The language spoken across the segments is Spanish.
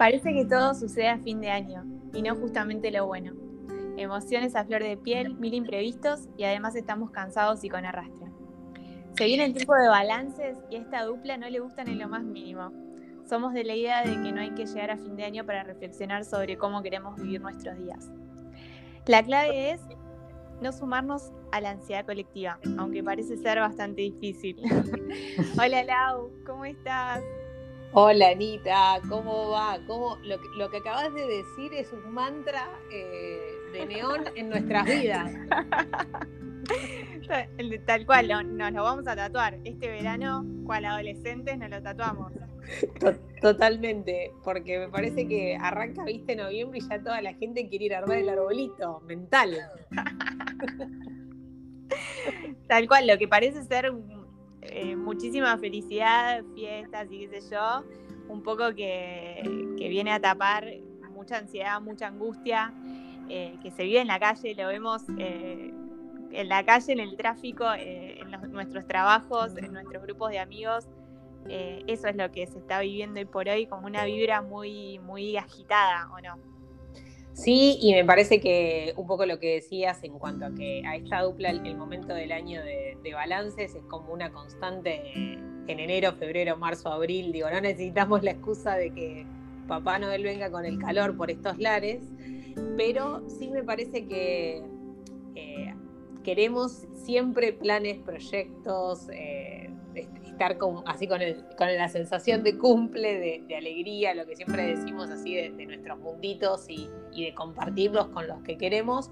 Parece que todo sucede a fin de año y no justamente lo bueno. Emociones a flor de piel, mil imprevistos y además estamos cansados y con arrastre. Se viene el tiempo de balances y a esta dupla no le gustan en lo más mínimo. Somos de la idea de que no hay que llegar a fin de año para reflexionar sobre cómo queremos vivir nuestros días. La clave es no sumarnos a la ansiedad colectiva, aunque parece ser bastante difícil. Hola Lau, ¿cómo estás? Hola Anita, ¿cómo va? ¿Cómo, lo, que, acabas de decir es un mantra eh, de neón en nuestras vidas. Tal cual, nos lo vamos a tatuar. Este verano, cual adolescentes, nos lo tatuamos. Totalmente, porque me parece que arranca, viste, noviembre y ya toda la gente quiere ir a armar el arbolito mental. Tal cual, lo que parece ser eh, muchísima felicidad, fiestas y qué sé yo, un poco que, viene a tapar mucha ansiedad, mucha angustia, eh, que se vive en la calle, lo vemos eh, en la calle, en el tráfico, en nuestros trabajos, en nuestros grupos de amigos. eso es lo que se está viviendo hoy por hoy, como una vibra muy, muy agitada, ¿o no? Sí, y me parece que un poco lo que decías en cuanto a que a esta dupla el, momento del año de, balances es como una constante en enero, febrero, marzo, abril. Digo, no necesitamos la excusa de que Papá Noel venga con el calor por estos lares, pero sí me parece que eh, queremos siempre planes, proyectos, eh, estar así con, la sensación de cumple, de, alegría, lo que siempre decimos así de, nuestros munditos y, de compartirlos con los que queremos,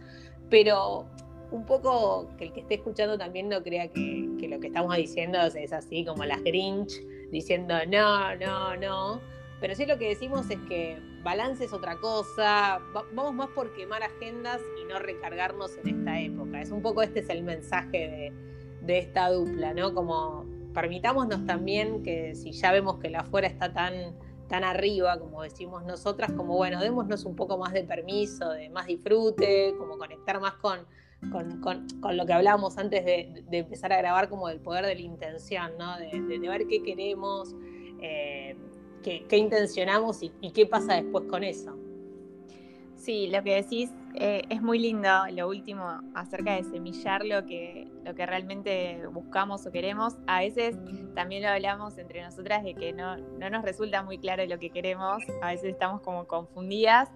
pero un poco que el que esté escuchando también no crea que, lo que estamos diciendo es así como las Grinch diciendo no, no, no. Pero sí lo que decimos es que balance es otra cosa, vamos más por quemar agendas y no recargarnos en esta época. Es un poco este es el mensaje de, de esta dupla, ¿no? Como permitámonos también que si ya vemos que la afuera está tan, tan arriba, como decimos nosotras, como bueno, démonos un poco más de permiso, de más disfrute, como conectar más con, con, lo que hablábamos antes de, empezar a grabar, como del poder de la intención, ¿no? de, ver qué queremos, eh, qué, intencionamos y, y qué pasa después con eso. Sí, lo que decís eh, es muy lindo lo último acerca de semillar lo que, lo que realmente buscamos o queremos. A veces también lo hablamos entre nosotras de que no, nos resulta muy claro lo que queremos, a veces estamos como confundidas,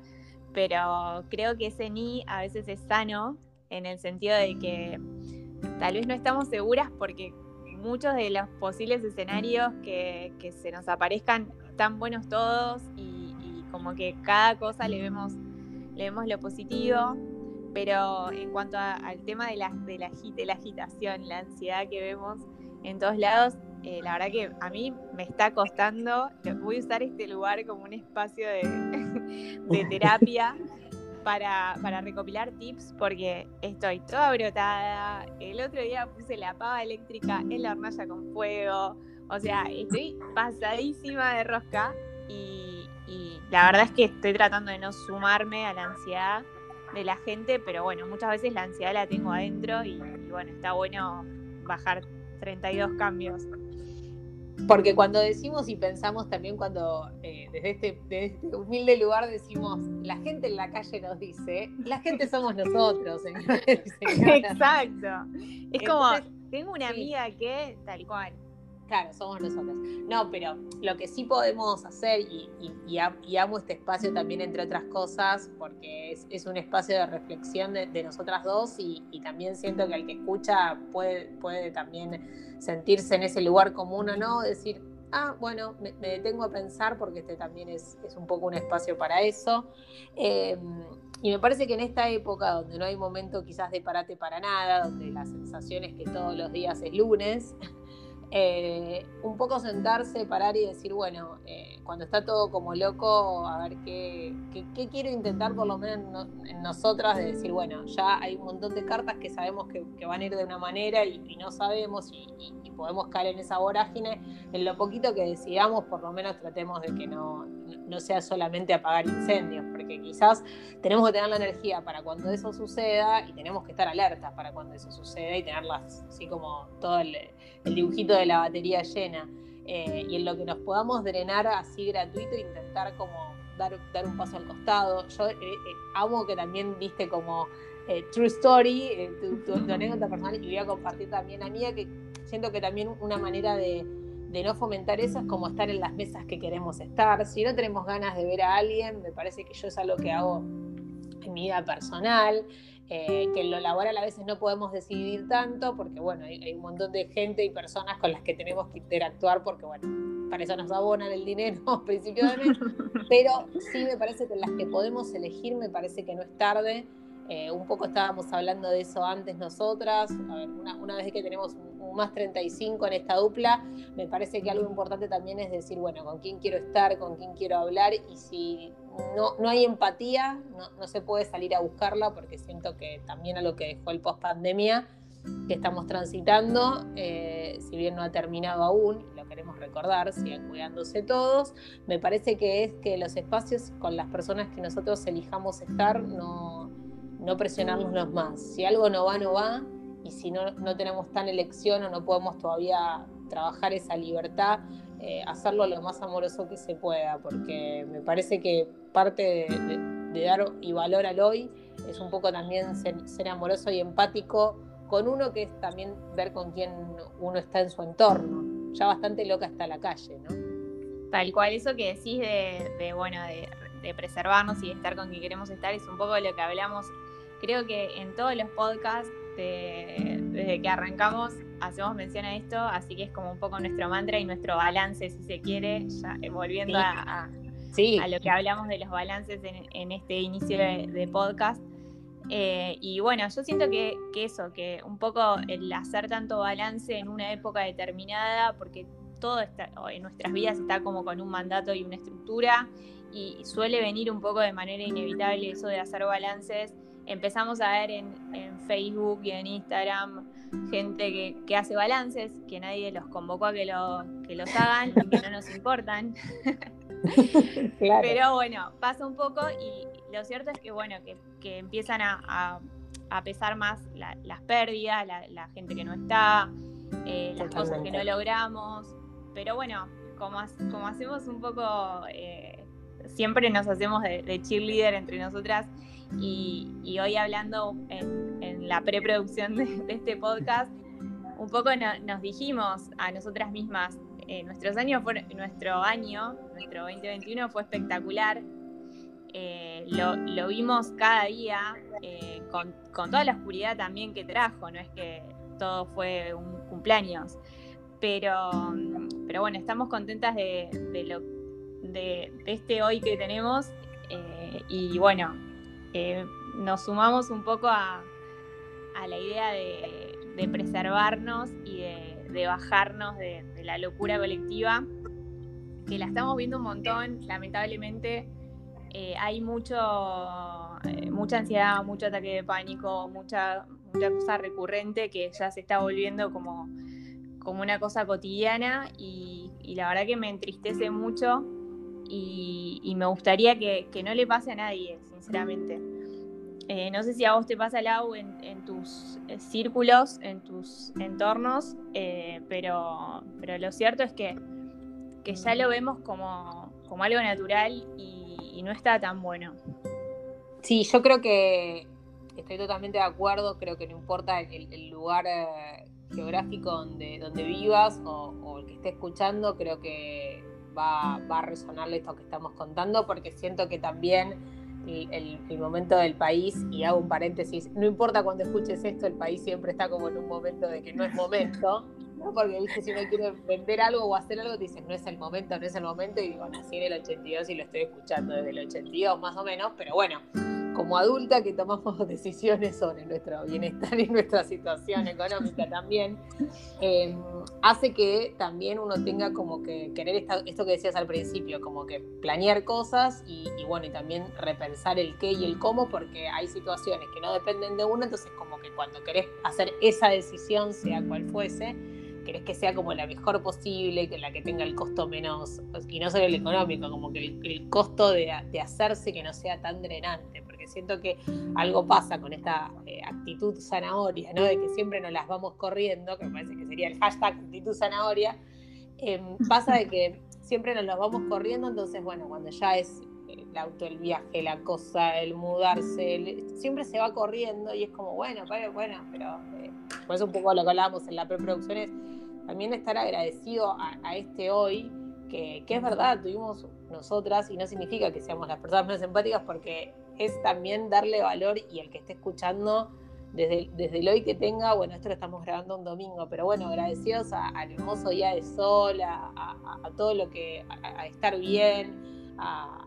pero creo que ese ni a veces es sano en el sentido de que tal vez no estamos seguras porque muchos de los posibles escenarios que, se nos aparezcan están buenos todos y como que cada cosa le vemos leemos lo positivo, pero en cuanto al tema de la, de, la, de la agitación, la ansiedad que vemos en todos lados, eh, la verdad que a mí me está costando, voy a usar este lugar como un espacio de, de terapia para, para, recopilar tips porque estoy toda brotada, el otro día puse la pava eléctrica en la hornalla con fuego, o sea, estoy pasadísima de rosca y y la verdad es que estoy tratando de no sumarme a la ansiedad de la gente, pero bueno, muchas veces la ansiedad la tengo adentro y, bueno, está bueno bajar 32 cambios. Porque cuando decimos y pensamos también cuando eh, desde, este, desde, este, humilde lugar decimos, la gente en la calle nos dice, la gente somos nosotros, señores. Exacto. Es como, tengo una amiga que tal cual, Claro, somos nosotros. No, pero lo que sí podemos hacer, y, amo este espacio también, entre otras cosas, porque es, un espacio de reflexión de, nosotras dos y, también siento que el que escucha puede, puede también sentirse en ese lugar común o no, decir, ah, bueno, me, detengo a pensar porque este también es, un poco un espacio para eso. Em, y me parece que en esta época donde no hay momento quizás de parate para nada, donde la sensación es que todos los días es lunes, eh, un poco sentarse, parar y decir, bueno, eh, cuando está todo como loco, a ver qué, quiero intentar por lo menos en, nosotras, de decir, bueno, ya hay un montón de cartas que sabemos que, van a ir de una manera y, no sabemos y, podemos caer en esa vorágine. En lo poquito que decidamos, por lo menos tratemos de que no, no sea solamente apagar incendios, porque quizás tenemos que tener la energía para cuando eso suceda y tenemos que estar alertas para cuando eso suceda y tenerlas así como todo el, dibujito de la batería llena. Eh, y en lo que nos podamos drenar así gratuito, intentar como dar, dar un paso al costado. Yo eh, eh, amo que también viste como eh, True Story, tu, anécdota personal, y voy a compartir también la mía, que siento que también una manera de, de no fomentar eso es como estar en las mesas que queremos estar. Si no tenemos ganas de ver a alguien, me parece que yo es algo que hago en mi vida personal. Eh, que en lo laboral a veces no podemos decidir tanto porque, bueno, hay, un montón de gente y personas con las que tenemos que interactuar porque, bueno, para eso nos abonan el dinero a principio de mes, pero sí me parece que en las que podemos elegir me parece que no es tarde. Eh, un poco estábamos hablando de eso antes nosotras, una, vez que tenemos un, más 35 en esta dupla, me parece que algo importante también es decir, bueno, con quién quiero estar, con quién quiero hablar y si no, no hay empatía, no, se puede salir a buscarla porque siento que también a lo que dejó el post pandemia que estamos transitando, eh, si bien no ha terminado aún, lo queremos recordar, sigan cuidándose todos, me parece que es que los espacios con las personas que nosotros elijamos estar, no, no presionarnos más. Si algo no va, no va, y si no, no tenemos tan elección o no podemos todavía trabajar esa libertad, eh, hacerlo lo más amoroso que se pueda, porque me parece que parte de, dar y valor al hoy es un poco también ser, amoroso y empático con uno, que es también ver con quién uno está en su entorno. Ya bastante loca está la calle, ¿no? Tal cual, eso que decís de, bueno, de, preservarnos y de estar con quien queremos estar es un poco lo que hablamos, creo que en todos los podcasts, desde que arrancamos, hacemos mención a esto, así que es como un poco nuestro mantra y nuestro balance, si se quiere, ya eh, volviendo a, lo que hablamos de los balances en, este inicio de, podcast. Eh, y bueno, yo siento que, eso, que un poco el hacer tanto balance en una época determinada, porque todo está, en nuestras vidas está como con un mandato y una estructura, y suele venir un poco de manera inevitable eso de hacer balances. Empezamos a ver en, en Facebook y en Instagram gente que, hace balances, que nadie los convocó a que, que los hagan y que no nos importan. Pero bueno, pasa un poco y lo cierto es que bueno, que, empiezan a, pesar más las pérdidas, la, gente que no está, eh, las cosas que no logramos. Pero bueno, como, como hacemos un poco, eh, siempre nos hacemos de, cheerleader entre nosotras y, hoy hablando en, la preproducción de, este podcast, un poco nos dijimos a nosotras mismas, eh, nuestros años nuestro año, nuestro 2021 fue espectacular. Eh, lo, vimos cada día eh, con, toda la oscuridad también que trajo, no es que todo fue un cumpleaños. Pero, pero bueno, estamos contentas de, de, este hoy que tenemos y bueno, nos sumamos un poco a, a la idea de, preservarnos y de, bajarnos de, la locura colectiva, que la estamos viendo un montón, lamentablemente. Eh, hay mucho, eh, mucha ansiedad, mucho ataque de pánico, mucha, mucha cosa recurrente que ya se está volviendo como, como una cosa cotidiana y, la verdad que me entristece mucho y, me gustaría que, que, no le pase a nadie, sinceramente. Eh, no sé si a vos te pasa, Lau, en, en tus eh, círculos, en tus entornos, eh, pero, pero lo cierto es que, que ya lo vemos como, como algo natural y, no está tan bueno. Sí, yo creo que estoy totalmente de acuerdo, creo que no importa el, lugar geográfico donde, donde vivas o, el que esté escuchando, creo que va, va a resonarle esto que estamos contando, porque siento que también el, momento del país, y hago un paréntesis, no importa cuando escuches esto, el país siempre está como en un momento de que no es momento, ¿no? porque ¿viste? si uno quiere vender algo o hacer algo, te dicen no es el momento, no es el momento, y digo, nací en el 82 y lo estoy escuchando desde el 82 más o menos, pero bueno, como adulta que tomamos decisiones sobre nuestro bienestar y nuestra situación económica también, em, hace que también uno tenga como que querer esto que decías al principio, como que planear cosas y, y, bueno, y también repensar el qué y el cómo, porque hay situaciones que no dependen de uno, entonces como que cuando querés hacer esa decisión, sea cual fuese, querés que sea como la mejor posible, que la que tenga el costo menos, y no solo el económico, como que el, costo de, hacerse que no sea tan drenante, porque siento que algo pasa con esta eh, actitud zanahoria, ¿no? De que siempre nos las vamos corriendo, que me parece que sería el hashtag actitud zanahoria, em, pasa de que siempre nos las vamos corriendo, entonces, bueno, cuando ya es el auto, el viaje, la cosa, el mudarse, siempre se va corriendo y es como, bueno, bueno, pero eh, por un poco lo que hablábamos en la preproducción es también estar agradecido a, este hoy, que, que, es verdad, tuvimos nosotras y no significa que seamos las personas menos empáticas porque es también darle valor y el que esté escuchando desde, desde el hoy que tenga, bueno, esto lo estamos grabando un domingo, pero bueno, agradecidos al hermoso día de sol, a, todo lo que, a, estar bien, a,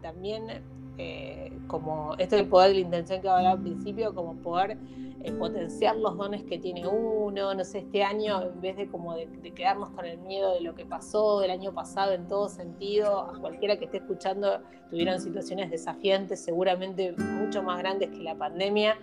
también eh, como esto del poder de la intención que hablaba al principio, como poder eh, potenciar los dones que tiene uno, no sé, este año, en vez de como de, quedarnos con el miedo de lo que pasó del año pasado en todo sentido, a cualquiera que esté escuchando tuvieron situaciones desafiantes, seguramente mucho más grandes que la pandemia,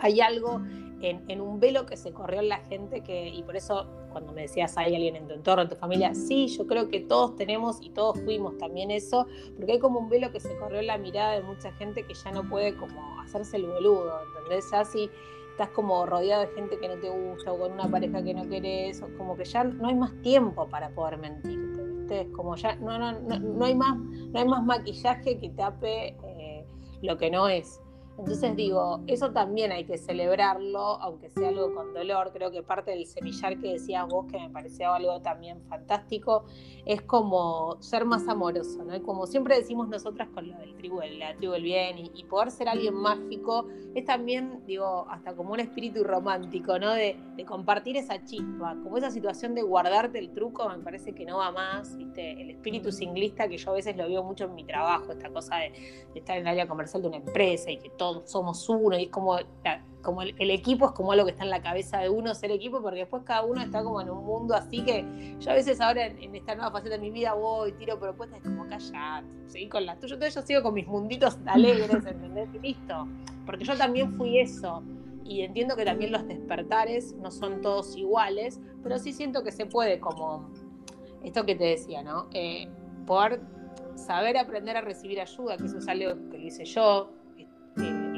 hay algo en, un velo que se corrió en la gente que, y por eso cuando me decías, ¿hay alguien en tu entorno, en tu familia? Sí, yo creo que todos tenemos y todos fuimos también eso, porque hay como un velo que se corrió en la mirada de mucha gente que ya no puede como hacerse el boludo, ¿entendés? Ya si estás como rodeado de gente que no te gusta o con una pareja que no querés, o como que ya no hay más tiempo para poder mentirte, ¿viste? Como ya no, no, no, hay, más, no hay más maquillaje que tape eh, lo que no es. Entonces digo, eso también hay que celebrarlo, aunque sea algo con dolor. Creo que parte del semillar que decías vos, que me pareció algo también fantástico, es como ser más amoroso, ¿no? Como siempre decimos nosotras con lo del tribu, la tribu del bien, y, poder ser alguien mágico, es también, digo, hasta como un espíritu romántico, ¿no? De, compartir esa chispa, como esa situación de guardarte el truco, me parece que no va más, ¿viste? El espíritu singlista que yo a veces lo veo mucho en mi trabajo, esta cosa de, de estar en el área comercial de una empresa y que todo somos uno y es como, como el, equipo es como algo que está en la cabeza de uno ser equipo porque después cada uno está como en un mundo así que yo a veces ahora en, esta nueva faceta de mi vida voy, tiro propuestas, es como callate, seguí con las tuyas, yo sigo con mis munditos alegres, ¿entendés? Y listo, porque yo también fui eso y entiendo que también los despertares no son todos iguales, pero sí siento que se puede como, esto que te decía, ¿no? Eh, poder saber aprender a recibir ayuda, que eso es algo que hice yo,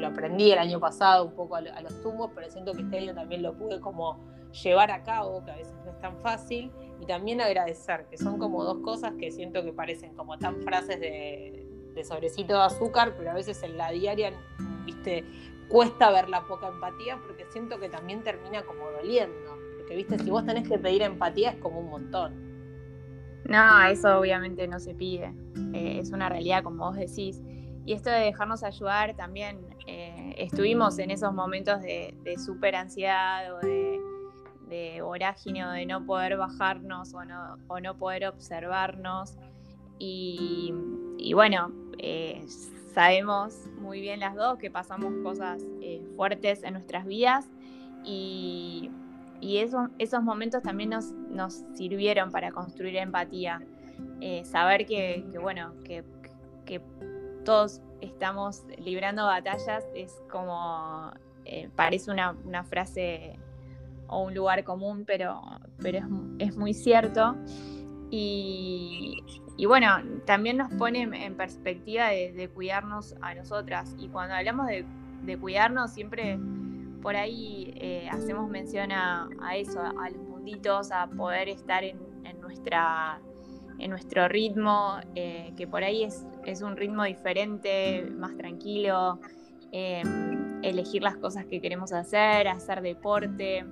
lo aprendí el año pasado un poco a, los tumbos, pero siento que este año también lo pude como llevar a cabo, que a veces no es tan fácil, y también agradecer, que son como dos cosas que siento que parecen como tan frases de, sobrecito de azúcar, pero a veces en la diaria, viste, cuesta ver la poca empatía porque siento que también termina como doliendo. Porque, viste, si vos tenés que pedir empatía es como un montón. No, eso obviamente no se pide. Eh, es una realidad, como vos decís. Y esto de dejarnos ayudar también, eh, estuvimos en esos momentos de, super ansiedad o de, de, vorágine o de no poder bajarnos o no, poder observarnos. Y, bueno, eh, sabemos muy bien las dos que pasamos cosas eh, fuertes en nuestras vidas y, esos momentos también nos, sirvieron para construir empatía. saber que, bueno, que todos estamos librando batallas es como, eh, parece una, frase o un lugar común, pero, pero es, muy cierto. Y, bueno, también nos pone en perspectiva de, cuidarnos a nosotras. Y cuando hablamos de, cuidarnos, siempre por ahí eh, hacemos mención a, eso, a, los munditos, a poder estar en nuestra en nuestro ritmo, eh, que por ahí es, es, un ritmo diferente, más tranquilo, em, elegir las cosas que queremos hacer, hacer deporte,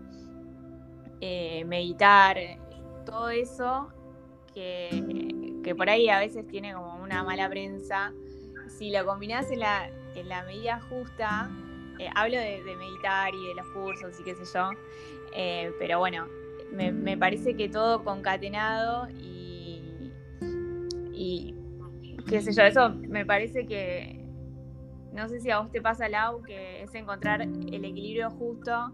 eh, meditar, todo eso que, que, por ahí a veces tiene como una mala prensa. Si lo combinás en la, en la medida justa, eh, hablo de, meditar y de los cursos y qué sé yo, pero bueno, me, me parece que todo concatenado y qué sé yo, eso me parece que, no sé si a vos te pasa, Lau, que es encontrar el equilibrio justo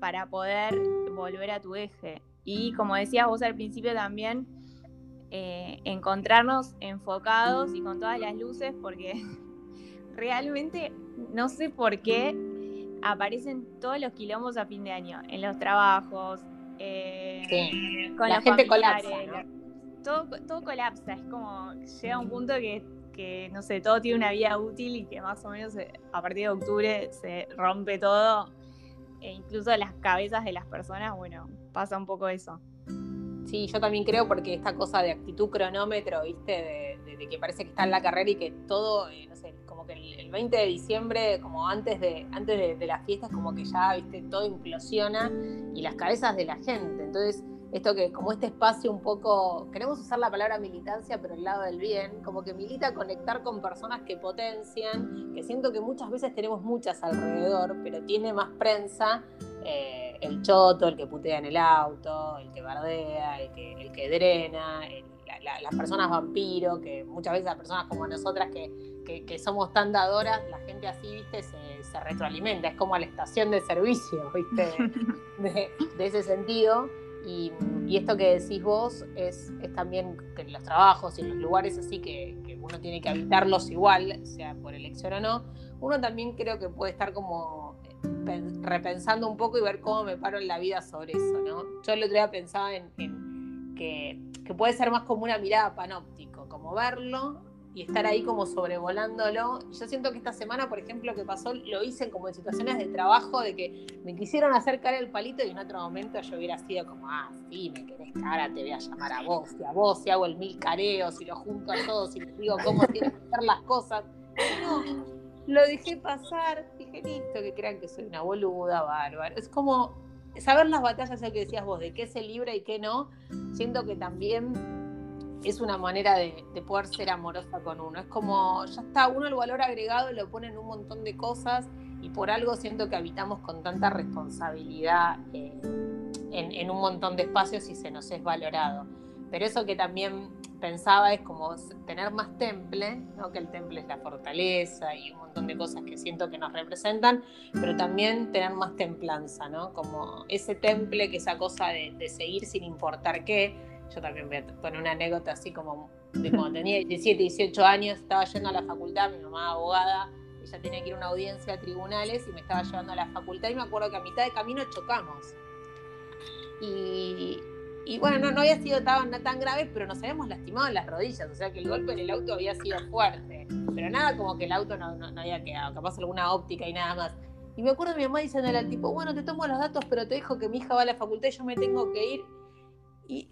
para poder volver a tu eje. Y como decías vos al principio también, eh, encontrarnos enfocados y con todas las luces, porque realmente no sé por qué aparecen todos los quilombos a fin de año, en los trabajos, eh, con la gente colapsa todo, colapsa, es como llega un punto que, no sé, todo tiene una vida útil y que más o menos eh, a partir de octubre se rompe todo, e incluso las cabezas de las personas, bueno, pasa un poco eso. sí, yo también creo porque esta cosa de actitud cronómetro, viste, de, que parece que está en la carrera y que todo, eh, no sé, como que el, 20 de diciembre, como antes de, antes de, de las fiestas, como que ya, viste, todo implosiona y las cabezas de la gente. Entonces, esto que como este espacio un poco, queremos usar la palabra militancia, pero el lado del bien, como que milita conectar con personas que potencian, que siento que muchas veces tenemos muchas alrededor, pero tiene más prensa eh, el choto, el que putea en el auto, el que bardea, el que, el que drena, las personas vampiro, que muchas veces las personas como nosotras que, que, somos tan dadoras, la gente así, viste, se, se retroalimenta, es como a la estación de servicio, viste, de, de ese sentido. Y, esto que decís vos es, también que en los trabajos y en los lugares así que, uno tiene que habitarlos igual, sea por elección o no, uno también creo que puede estar como eh, repensando un poco y ver cómo me paro en la vida sobre eso, ¿no? Yo el otro día pensaba en, que, que, puede ser más como una mirada panóptico, como verlo y estar ahí como sobrevolándolo. Yo siento que esta semana, por ejemplo, que pasó, lo hice como en situaciones de trabajo, de que me quisieron acercar el palito y en otro momento yo hubiera sido como, ah, sí, me querés cara, te voy a llamar a vos, y a vos, y hago el mil careos, y lo junto a todos, y les digo cómo tienen que ser las cosas. No, lo dejé pasar, dije, listo, que crean que soy una boluda, bárbara. Es como saber las batallas, lo que decías vos, de qué se libra y qué no, siento que también es una manera de, poder ser amorosa con uno. Es como, ya está, uno el valor agregado lo pone en un montón de cosas y por algo siento que habitamos con tanta responsabilidad eh, en, un montón de espacios y se nos es valorado. Pero eso que también pensaba es como tener más temple, ¿no? que el temple es la fortaleza y un montón de cosas que siento que nos representan, pero también tener más templanza, ¿no? como ese temple, que esa cosa de, de seguir sin importar qué, yo también voy a poner una anécdota así como de cuando tenía 17, 18 años, estaba yendo a la facultad, mi mamá abogada, ella tenía que ir a una audiencia a tribunales y me estaba llevando a la facultad y me acuerdo que a mitad de camino chocamos. Y, y bueno, no, no había sido tan, tan grave, pero nos habíamos lastimado en las rodillas, o sea que el golpe en el auto había sido fuerte, pero nada como que el auto no, no, había quedado, capaz alguna óptica y nada más. Y me acuerdo de mi mamá diciéndole al tipo, bueno, te tomo los datos, pero te dejo que mi hija va a la facultad y yo me tengo que ir.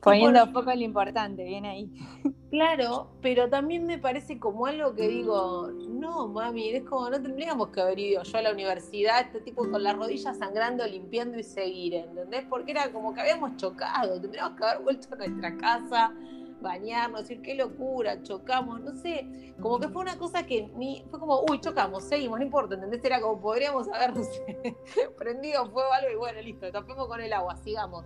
Poniendo un poco lo importante, viene ahí. Claro, pero también me parece como algo que digo, no, mami, es como no tendríamos que haber ido yo a la universidad, este tipo con las rodillas sangrando, limpiando y seguir, ¿entendés? Porque era como que habíamos chocado, tendríamos que haber vuelto a nuestra casa, bañarnos, decir qué locura, chocamos, no sé, como que fue una cosa que ni, fue como, uy, chocamos, seguimos, no importa, ¿entendés? Era como podríamos haber, no sé, prendido fuego algo y bueno, listo, tapemos con el agua, sigamos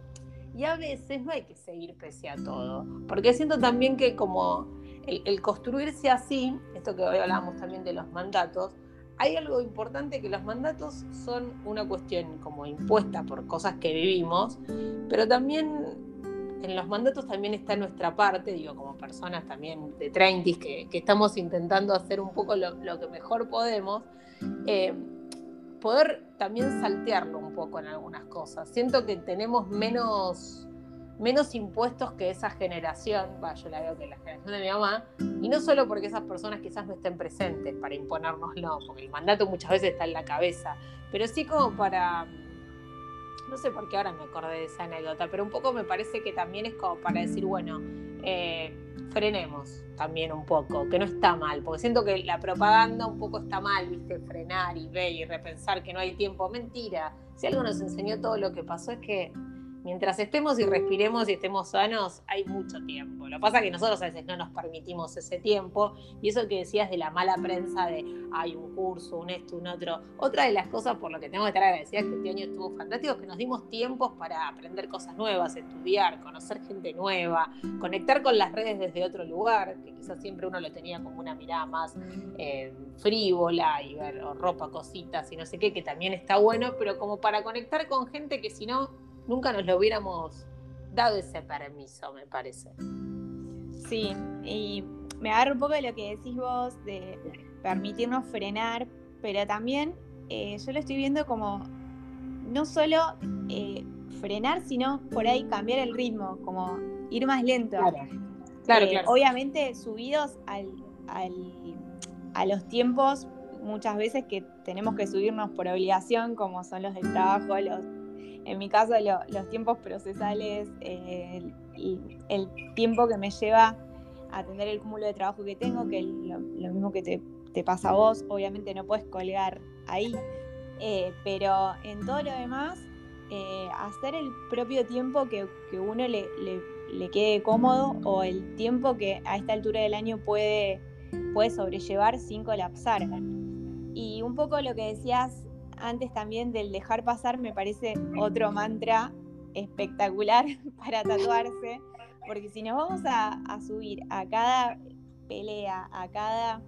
y a veces no hay que seguir pese a todo, porque siento también que como el, construirse así, esto que hoy hablábamos también de los mandatos, hay algo importante que los mandatos son una cuestión como impuesta por cosas que vivimos, pero también en los mandatos también está nuestra parte, digo, como personas también de 30 que, que estamos intentando hacer un poco lo, que mejor podemos. Eh, poder también saltearlo un poco en algunas cosas. Siento que tenemos menos, menos impuestos que esa generación, yo la veo que la generación de mi mamá, y no solo porque esas personas quizás no estén presentes para imponérnoslo, porque el mandato muchas veces está en la cabeza, pero sí como para, no sé por qué ahora me acordé de esa anécdota, pero un poco me parece que también es como para decir, bueno, eh, frenemos también un poco, que no está mal, porque siento que la propaganda un poco está mal, viste, frenar y ver y repensar que no hay tiempo. Mentira, si algo nos enseñó todo lo que pasó es que mientras estemos y respiremos y estemos sanos, hay mucho tiempo. Lo que pasa es que nosotros a veces no nos permitimos ese tiempo. Y eso que decías de la mala prensa de hay un curso, un esto, un otro. Otra de las cosas por lo que tengo que estar agradecida que este año estuvo fantástico que nos dimos tiempos para aprender cosas nuevas, estudiar, conocer gente nueva, conectar con las redes desde otro lugar, que quizás siempre uno lo tenía como una mirada más eh, frívola y ver ropa, cositas y no sé qué, que también está bueno, pero como para conectar con gente que si no nunca nos lo hubiéramos dado ese permiso, me parece. Sí, y me agarro un poco de lo que decís vos, de permitirnos frenar, pero también eh, yo lo estoy viendo como no solo eh, frenar, sino por ahí cambiar el ritmo, como ir más lento. Claro, claro, eh, Obviamente subidos al, a los tiempos muchas veces que tenemos que subirnos por obligación, como son los del trabajo, los en mi caso los tiempos procesales, el, el tiempo que me lleva a atender el cúmulo de trabajo que tengo, que es lo, mismo que te, pasa a vos, obviamente no puedes colgar ahí, eh, pero en todo lo demás, eh, hacer el propio tiempo que, uno le, le, quede cómodo o el tiempo que a esta altura del año puede, puede sobrellevar sin colapsar. Y un poco lo que decías antes también del dejar pasar me parece otro mantra espectacular para tatuarse, porque si nos vamos a, subir a cada pelea, a cada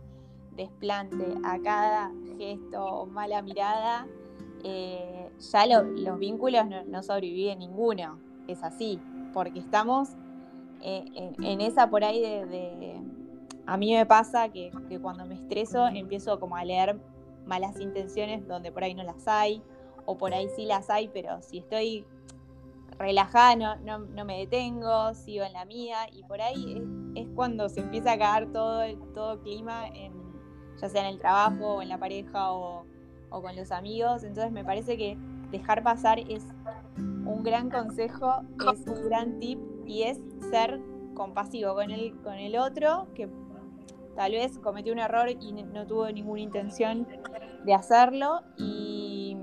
desplante, a cada gesto o mala mirada, eh, ya los vínculos no, sobreviven ninguno. Es así, porque estamos eh, en, esa por ahí de, A mí me pasa que, que, cuando me estreso empiezo como a leer malas intenciones donde por ahí no las hay, o por ahí sí las hay, pero si estoy relajada no, no, me detengo, sigo en la mía, y por ahí es, cuando se empieza a caer todo, todo clima, en, ya sea en el trabajo, o en la pareja, o, o con los amigos. Entonces me parece que dejar pasar es un gran consejo, es un gran tip y es ser compasivo con el, con el otro, que tal vez cometió un error y no tuvo ninguna intención de hacerlo y,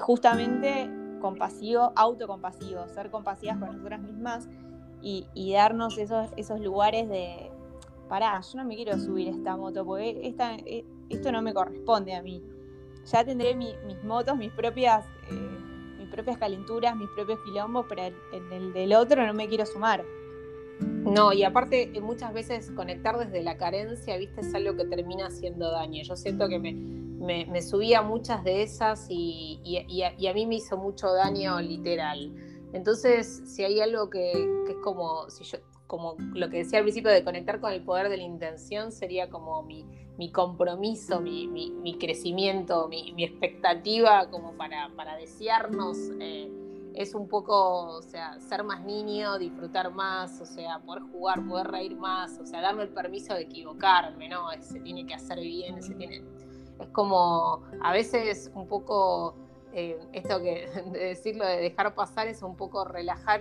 justamente compasivo, autocompasivo, ser compasivas con nosotras mismas y, darnos esos, esos lugares de, pará, yo no me quiero subir esta moto porque esta, eh, esto no me corresponde a mí. Ya tendré mis motos, mis propias, eh, mis propias calenturas, mis propios quilombos, pero en el del otro no me quiero sumar. No, y aparte eh, muchas veces conectar desde la carencia, viste, es algo que termina haciendo daño. Yo siento que me, me, subía muchas de esas y, a, mí me hizo mucho daño literal. Entonces, si hay algo que, es como, si yo, como lo que decía al principio de conectar con el poder de la intención, sería como mi, compromiso, mi, crecimiento, mi, expectativa como para, para desearnos. Eh, es un poco, o sea, ser más niño, disfrutar más, o sea, poder jugar, poder reír más, o sea, darme el permiso de equivocarme, ¿no? Se tiene que hacer bien, se tiene... Es como, a veces un poco, eh, esto que de decirlo de dejar pasar es un poco relajar,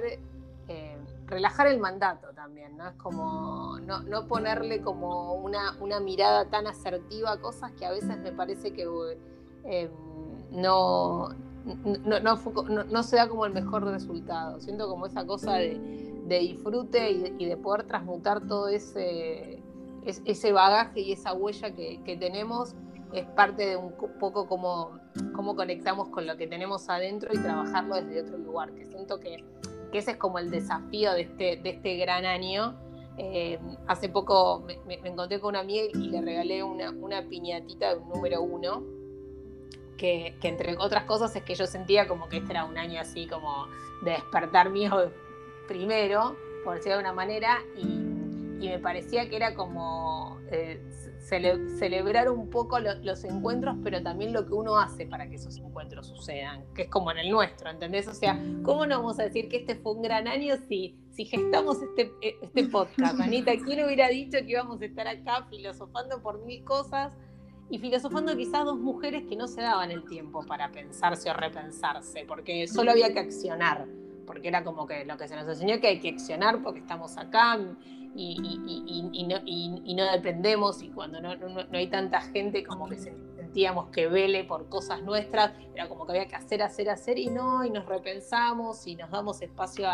eh, relajar el mandato también, ¿no? Es como no, ponerle como una, una, mirada tan asertiva a cosas que a veces me parece que eh, no no, no, no, se da como el mejor resultado. Siento como esa cosa de, disfrute y de, poder transmutar todo ese, ese bagaje y esa huella que, tenemos es parte de un poco como, cómo conectamos con lo que tenemos adentro y trabajarlo desde otro lugar, que siento que, ese es como el desafío de este, de este gran año. Eh, hace poco me, encontré con una amiga y le regalé una, una piñatita de un número uno que, entre otras cosas es que yo sentía como que este era un año así como de despertar mío primero, por decirlo de una manera, y, me parecía que era como eh, celebrar un poco los encuentros, pero también lo que uno hace para que esos encuentros sucedan, que es como en el nuestro, ¿entendés? O sea, ¿cómo no vamos a decir que este fue un gran año si, si gestamos este, este podcast? Anita, ¿quién hubiera dicho que íbamos a estar acá filosofando por mil cosas? Y filosofando quizás dos mujeres que no se daban el tiempo para pensarse o repensarse, porque solo había que accionar, porque era como que lo que se nos enseñó que hay que accionar porque estamos acá y, no, dependemos y cuando no, hay tanta gente como que sentíamos que vele por cosas nuestras, era como que había que hacer, hacer, hacer y no, y nos repensamos y nos damos espacio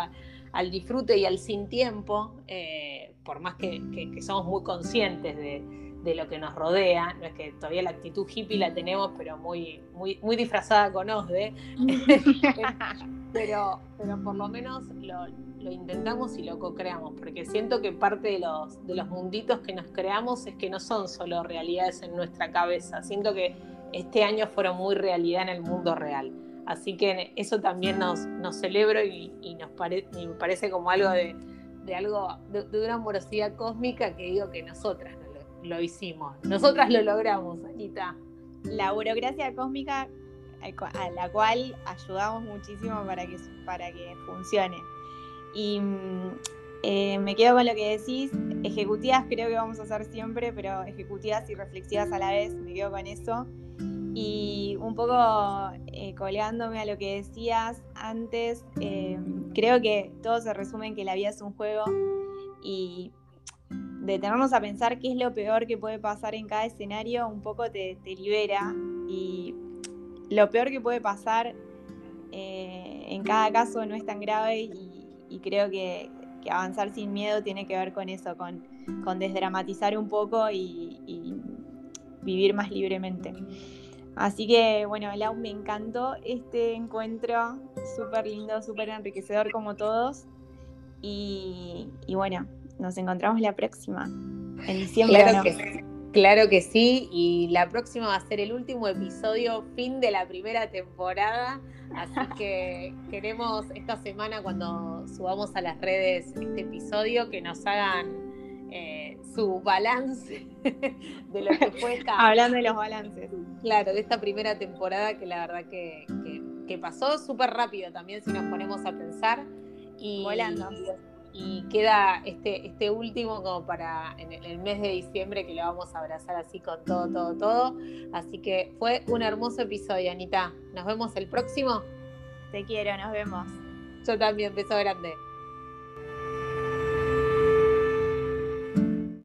al disfrute y al sin tiempo, eh, por más que somos muy conscientes de de lo que nos rodea. No es que todavía la actitud hippie la tenemos, pero muy, muy, muy disfrazada con OSDE. pero, pero por lo menos lo, intentamos y lo co-creamos, porque siento que parte de los, de los munditos que nos creamos es que no son solo realidades en nuestra cabeza. Siento que este año fueron muy realidad en el mundo real. Así que eso también nos, nos celebro y, nos me parece como algo de, algo de, de, una amorosidad cósmica que digo que nosotras lo hicimos. Nosotras lo logramos, Anita. La burocracia cósmica a la cual ayudamos muchísimo para que, para que funcione. Y mm, eh, me quedo con lo que decís, ejecutivas creo que vamos a hacer siempre, pero ejecutivas y reflexivas a la vez, me quedo con eso. Y un poco eh, colgándome a lo que decías antes, eh, creo que todo se resume en que la vida es un juego y detenernos a pensar qué es lo peor que puede pasar en cada escenario un poco te, libera y lo peor que puede pasar eh, en cada caso no es tan grave y, creo que, avanzar sin miedo tiene que ver con eso, con, desdramatizar un poco y, vivir más libremente. Así que bueno, Lau, me encantó este encuentro, súper lindo, súper enriquecedor como todos. Y, bueno, nos encontramos la próxima, en diciembre. Claro, que, sí. claro que sí, y la próxima va a ser el último episodio, fin de la primera temporada. Así que queremos esta semana, cuando subamos a las redes este episodio, que nos hagan eh, su balance de lo que fue esta. Hablando de los balances. Claro, de esta primera temporada que la verdad que, pasó súper rápido también, si nos ponemos a pensar. Y, Volando. Y, queda este, este último como para en el, mes de diciembre que lo vamos a abrazar así con todo, todo, todo. Así que fue un hermoso episodio, Anita. Nos vemos el próximo. Te quiero, nos vemos. Yo también, beso grande.